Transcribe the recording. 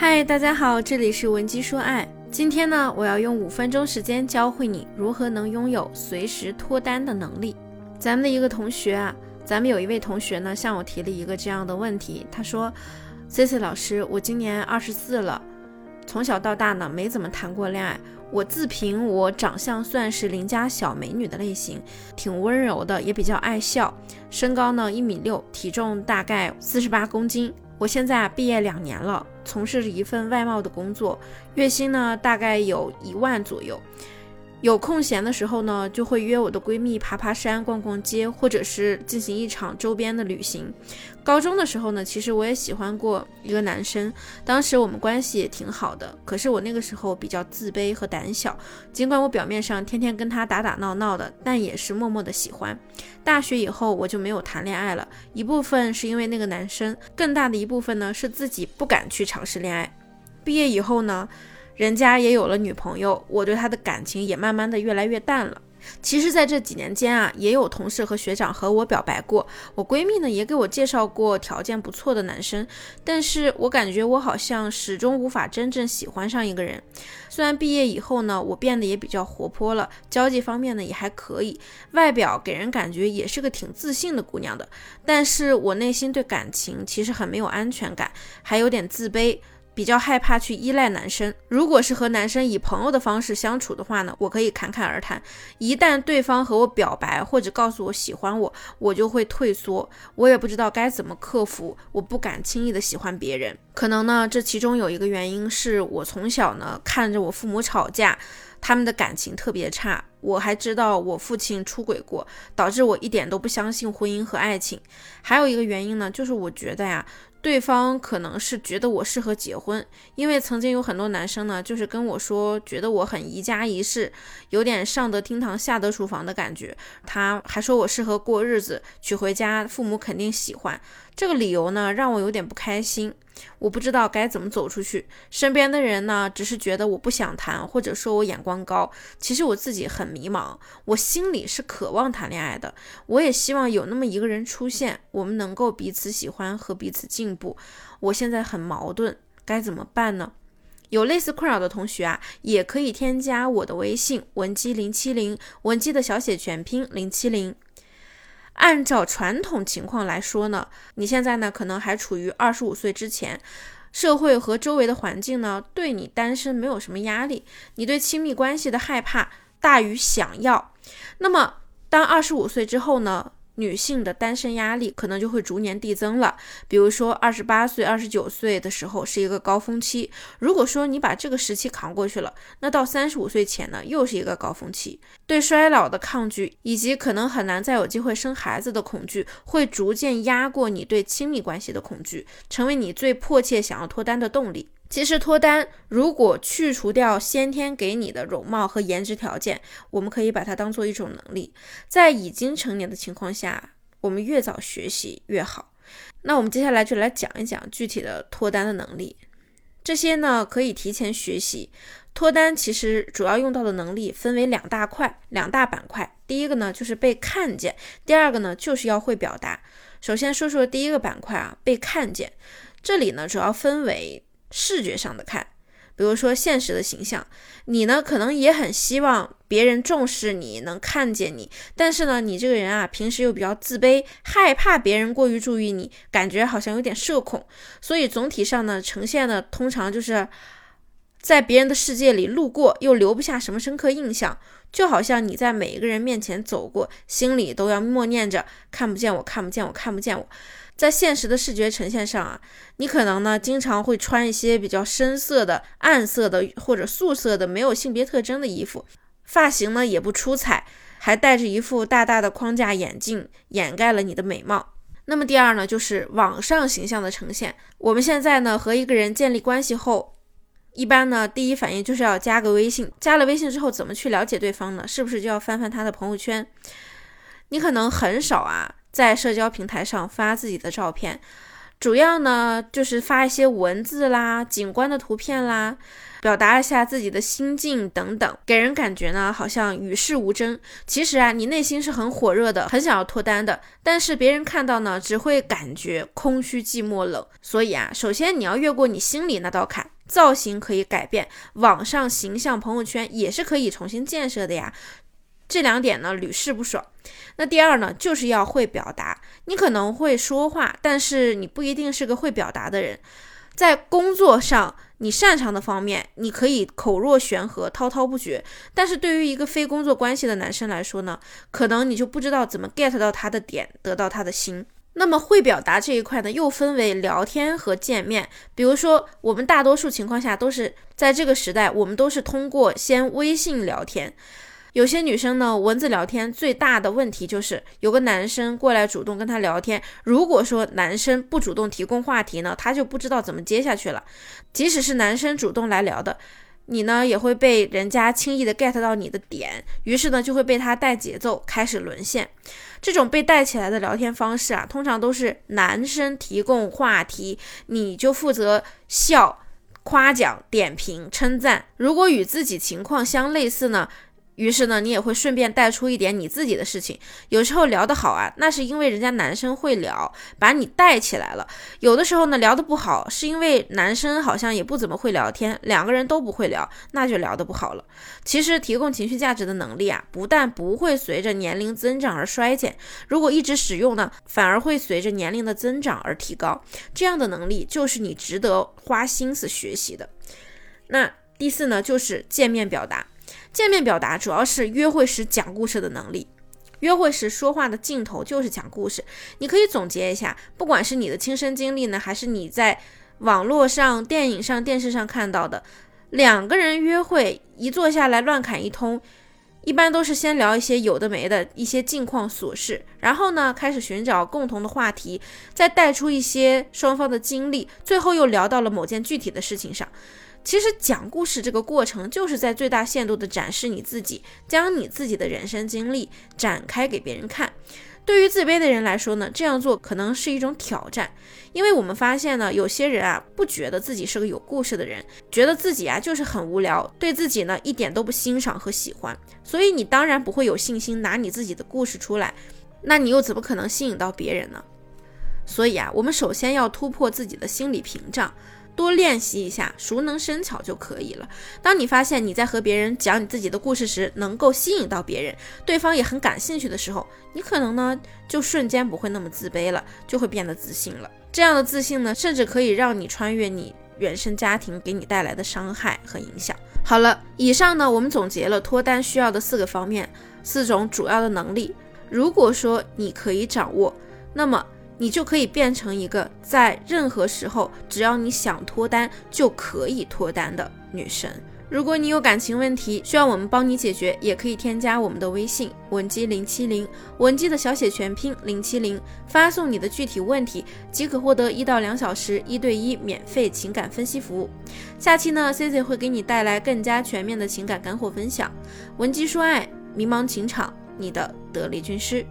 嗨，大家好，这里是文姬说爱。今天呢，我要用五分钟时间教会你如何能拥有随时脱单的能力。咱们的一个同学啊，咱们有一位同学呢，向我提了一个这样的问题，他说：“C C 老师，我今年二十四了，从小到大呢没怎么谈过恋爱。我自评我长相算是邻家小美女的类型，挺温柔的，也比较爱笑，身高呢一米六，体重大概四十八公斤。”我现在毕业两年了，从事着一份外贸的工作，月薪呢大概有一万左右。有空闲的时候呢，就会约我的闺蜜爬爬山、逛逛街，或者是进行一场周边的旅行。高中的时候呢，其实我也喜欢过一个男生，当时我们关系也挺好的。可是我那个时候比较自卑和胆小，尽管我表面上天天跟他打打闹闹的，但也是默默的喜欢。大学以后我就没有谈恋爱了，一部分是因为那个男生，更大的一部分呢是自己不敢去尝试恋爱。毕业以后呢。人家也有了女朋友，我对他的感情也慢慢的越来越淡了。其实，在这几年间啊，也有同事和学长和我表白过，我闺蜜呢也给我介绍过条件不错的男生，但是我感觉我好像始终无法真正喜欢上一个人。虽然毕业以后呢，我变得也比较活泼了，交际方面呢也还可以，外表给人感觉也是个挺自信的姑娘的，但是我内心对感情其实很没有安全感，还有点自卑。比较害怕去依赖男生，如果是和男生以朋友的方式相处的话呢，我可以侃侃而谈。一旦对方和我表白或者告诉我喜欢我，我就会退缩。我也不知道该怎么克服，我不敢轻易的喜欢别人。可能呢，这其中有一个原因是我从小呢看着我父母吵架，他们的感情特别差。我还知道我父亲出轨过，导致我一点都不相信婚姻和爱情。还有一个原因呢，就是我觉得呀。对方可能是觉得我适合结婚，因为曾经有很多男生呢，就是跟我说，觉得我很宜家宜室，有点上得厅堂下得厨房的感觉。他还说我适合过日子，娶回家父母肯定喜欢。这个理由呢，让我有点不开心。我不知道该怎么走出去，身边的人呢，只是觉得我不想谈，或者说我眼光高。其实我自己很迷茫，我心里是渴望谈恋爱的，我也希望有那么一个人出现，我们能够彼此喜欢和彼此进步。我现在很矛盾，该怎么办呢？有类似困扰的同学啊，也可以添加我的微信文姬零七零，文姬的小写全拼零七零。按照传统情况来说呢，你现在呢可能还处于二十五岁之前，社会和周围的环境呢对你单身没有什么压力，你对亲密关系的害怕大于想要。那么当二十五岁之后呢？女性的单身压力可能就会逐年递增了。比如说，二十八岁、二十九岁的时候是一个高峰期。如果说你把这个时期扛过去了，那到三十五岁前呢，又是一个高峰期。对衰老的抗拒，以及可能很难再有机会生孩子的恐惧，会逐渐压过你对亲密关系的恐惧，成为你最迫切想要脱单的动力。其实脱单，如果去除掉先天给你的容貌和颜值条件，我们可以把它当做一种能力。在已经成年的情况下，我们越早学习越好。那我们接下来就来讲一讲具体的脱单的能力。这些呢可以提前学习。脱单其实主要用到的能力分为两大块、两大板块。第一个呢就是被看见，第二个呢就是要会表达。首先说说第一个板块啊，被看见。这里呢主要分为。视觉上的看，比如说现实的形象，你呢可能也很希望别人重视你，能看见你，但是呢，你这个人啊，平时又比较自卑，害怕别人过于注意你，感觉好像有点社恐，所以总体上呢，呈现的通常就是在别人的世界里路过，又留不下什么深刻印象，就好像你在每一个人面前走过，心里都要默念着看不见我，看不见我，看不见我。在现实的视觉呈现上啊，你可能呢经常会穿一些比较深色的、暗色的或者素色的、没有性别特征的衣服，发型呢也不出彩，还戴着一副大大的框架眼镜，掩盖了你的美貌。那么第二呢，就是网上形象的呈现。我们现在呢和一个人建立关系后，一般呢第一反应就是要加个微信。加了微信之后，怎么去了解对方呢？是不是就要翻翻他的朋友圈？你可能很少啊。在社交平台上发自己的照片，主要呢就是发一些文字啦、景观的图片啦。表达一下自己的心境等等，给人感觉呢好像与世无争。其实啊，你内心是很火热的，很想要脱单的。但是别人看到呢，只会感觉空虚、寂寞、冷。所以啊，首先你要越过你心里那道坎。造型可以改变，网上形象、朋友圈也是可以重新建设的呀。这两点呢屡试不爽。那第二呢，就是要会表达。你可能会说话，但是你不一定是个会表达的人。在工作上，你擅长的方面，你可以口若悬河、滔滔不绝；但是对于一个非工作关系的男生来说呢，可能你就不知道怎么 get 到他的点，得到他的心。那么会表达这一块呢，又分为聊天和见面。比如说，我们大多数情况下都是在这个时代，我们都是通过先微信聊天。有些女生呢，文字聊天最大的问题就是有个男生过来主动跟她聊天，如果说男生不主动提供话题呢，她就不知道怎么接下去了。即使是男生主动来聊的，你呢也会被人家轻易的 get 到你的点，于是呢就会被他带节奏，开始沦陷。这种被带起来的聊天方式啊，通常都是男生提供话题，你就负责笑、夸奖、点评、称赞。如果与自己情况相类似呢？于是呢，你也会顺便带出一点你自己的事情。有时候聊得好啊，那是因为人家男生会聊，把你带起来了；有的时候呢，聊得不好，是因为男生好像也不怎么会聊天，两个人都不会聊，那就聊得不好了。其实提供情绪价值的能力啊，不但不会随着年龄增长而衰减，如果一直使用呢，反而会随着年龄的增长而提高。这样的能力就是你值得花心思学习的。那第四呢，就是见面表达。见面表达主要是约会时讲故事的能力。约会时说话的镜头就是讲故事。你可以总结一下，不管是你的亲身经历呢，还是你在网络上、电影上、电视上看到的，两个人约会一坐下来乱侃一通，一般都是先聊一些有的没的一些近况琐事，然后呢开始寻找共同的话题，再带出一些双方的经历，最后又聊到了某件具体的事情上。其实讲故事这个过程，就是在最大限度地展示你自己，将你自己的人生经历展开给别人看。对于自卑的人来说呢，这样做可能是一种挑战，因为我们发现呢，有些人啊不觉得自己是个有故事的人，觉得自己啊就是很无聊，对自己呢一点都不欣赏和喜欢，所以你当然不会有信心拿你自己的故事出来，那你又怎么可能吸引到别人呢？所以啊，我们首先要突破自己的心理屏障。多练习一下，熟能生巧就可以了。当你发现你在和别人讲你自己的故事时，能够吸引到别人，对方也很感兴趣的时候，你可能呢就瞬间不会那么自卑了，就会变得自信了。这样的自信呢，甚至可以让你穿越你原生家庭给你带来的伤害和影响。好了，以上呢我们总结了脱单需要的四个方面，四种主要的能力。如果说你可以掌握，那么。你就可以变成一个在任何时候，只要你想脱单就可以脱单的女神。如果你有感情问题需要我们帮你解决，也可以添加我们的微信文姬零七零，文姬的小写全拼零七零，发送你的具体问题即可获得一到两小时一对一免费情感分析服务。下期呢，Cici 会给你带来更加全面的情感干货分享。文姬说爱，迷茫情场，你的得力军师。